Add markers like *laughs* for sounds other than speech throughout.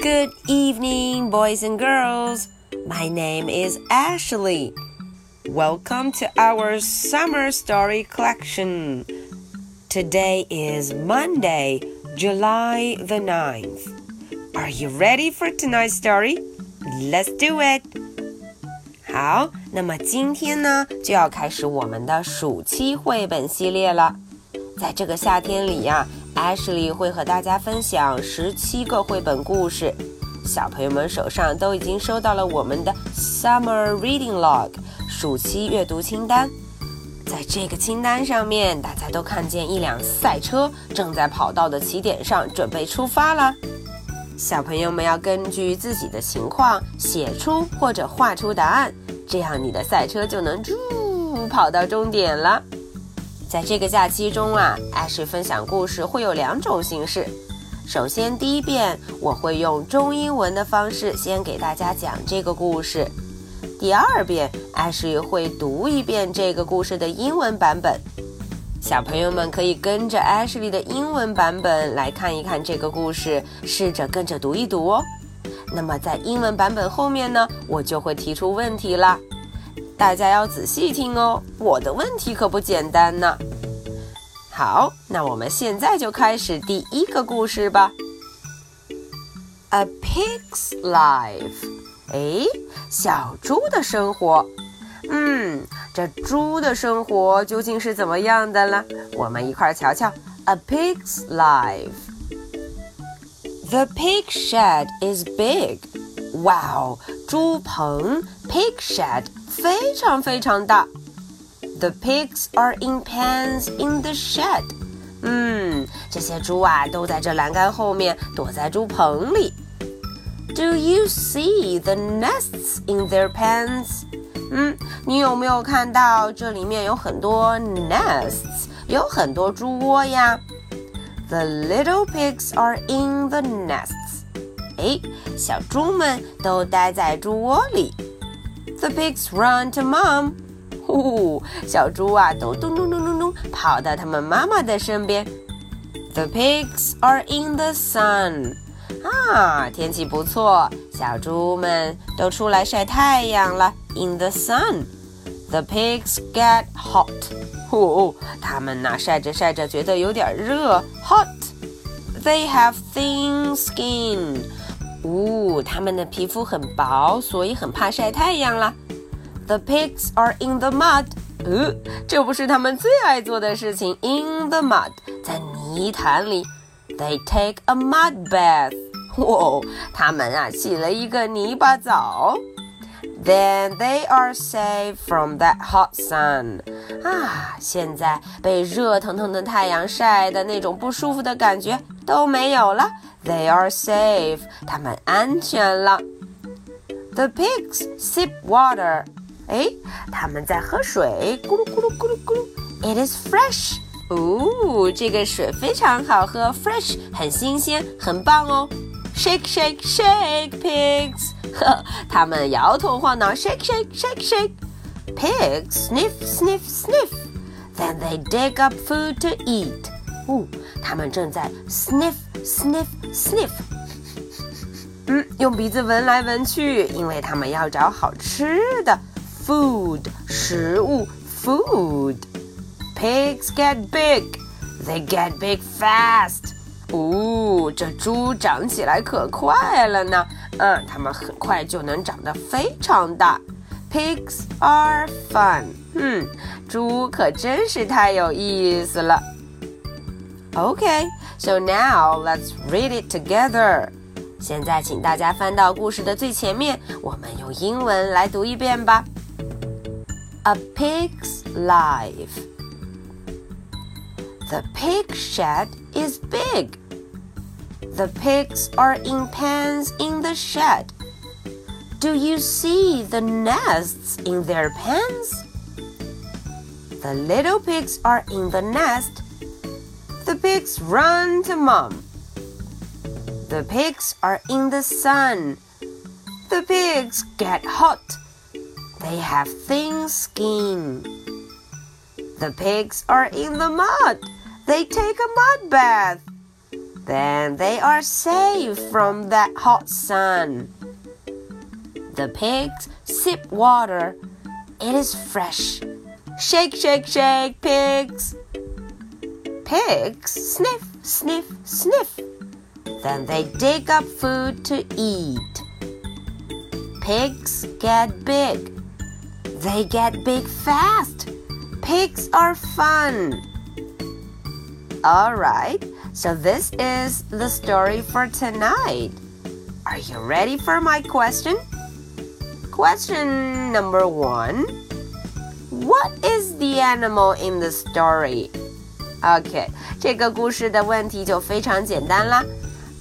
Good evening, boys and girls. My name is Ashley. Welcome to our summer story collection. Today is Monday, July the 9th. Are you ready for tonight's story? Let's do it. 好，那么今天呢，就要开始我们的暑期绘本系列了。在这个夏天里呀、啊、 ，Ashley 会和大家分享十七个绘本故事。小朋友们手上都已经收到了我们的 Summer Reading Log 暑期阅读清单。在这个清单上面，大家都看见一辆赛车正在跑道的起点上，准备出发了。小朋友们要根据自己的情况写出或者画出答案，这样你的赛车就能跑到终点了。在这个假期中啊，艾什分享故事会有两种形式。首先，第一遍我会用中英文的方式先给大家讲这个故事；第二遍，艾什会读一遍这个故事的英文版本。小朋友们可以跟着 Ashley 的英文版本来看一看这个故事，试着跟着读一读哦。那么在英文版本后面呢，我就会提出问题啦。大家要仔细听哦，我的问题可不简单呢。好，那我们现在就开始第一个故事吧。A pig's life，哎，小猪的生活。嗯，这猪的生活究竟是怎么样的呢？我们一块儿瞧瞧。A pig's life. The pig shed is big. 哇哦，猪棚 pig shed 非常非常大。The pigs are in pens in the shed. 嗯，这些猪啊都在这栏杆后面，躲在猪棚里。Do you see the nests in their pens? 嗯，你有没有看到这里面有很多 nests，有很多猪窝呀？The little pigs are in the nests. 哎，小猪们都待在猪窝里。The pigs run to mom. 呼，小猪啊都咚咚咚咚咚跑到他们妈妈的身边。The pigs are in the sun. 啊，天气不错，小猪们都出来晒太阳了。In the sun, the pigs get hot. 哦，它们呐晒着晒着觉得有点热，hot. They have thin skin. 呜，它们的皮肤很薄，所以很怕晒太阳啦。The pigs are in the mud. 呃，这不是他们最爱做的事情。In the mud，在泥潭里。They take a mud bath. 哦，他们啊洗了一个泥巴澡。Then they are safe from that hot sun. 啊，现在被热腾腾的太阳晒的那种不舒服的感觉都没有了。They are safe. 他们安全了。The pigs sip water. 哎，他们在喝水，咕噜咕噜咕噜咕噜。It is fresh. 哦，这个水非常好喝，fresh，很新鲜，很棒哦。Shake, shake, shake, pigs. 呵，他们摇头晃脑，shake, *laughs* shake, shake, shake. Pigs sniff, sniff, sniff. Then they dig up food to eat. 哦，他们正在 sniff, sniff, sniff. 嗯，用鼻子闻来闻去，因为他们要找好吃的 food 食物 food. Pigs get big. They get big fast. 哦，这猪长起来可快了呢。嗯，它们很快就能长得非常大。Pigs are fun。嗯，猪可真是太有意思了。Okay, so now let's read it together. 现在请大家翻到故事的最前面，我们用英文来读一遍吧。A pig's life. The pig shed is big. The pigs are in pens in the shed. Do you see the nests in their pens? The little pigs are in the nest. the pigs run to mom. The pigs are in the sun. The pigs get hot. They have thin skin. The pigs are in the mud. They take a mud bath. then they are safe from that hot sun. The pigs sip water. It is fresh. Shake, shake, shake, pigs. Pigs sniff, sniff, sniff. Then they dig up food to eat. Pigs get big. They get big fast. Pigs are fun. Alright, so this is the story for tonight. Are you ready for my question? Question number one What is the animal in the story? OK，这个故事的问题就非常简单啦。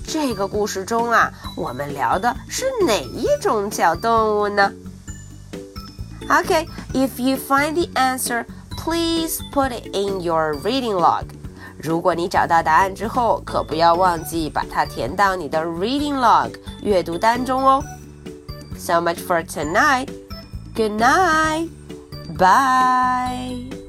这个故事中啊，我们聊的是哪一种小动物呢？OK, if you find the answer, please put it in your reading log. 如果你找到答案之后，可不要忘记把它填到你的 reading log 阅读单中哦。So much for tonight. Good night. Bye.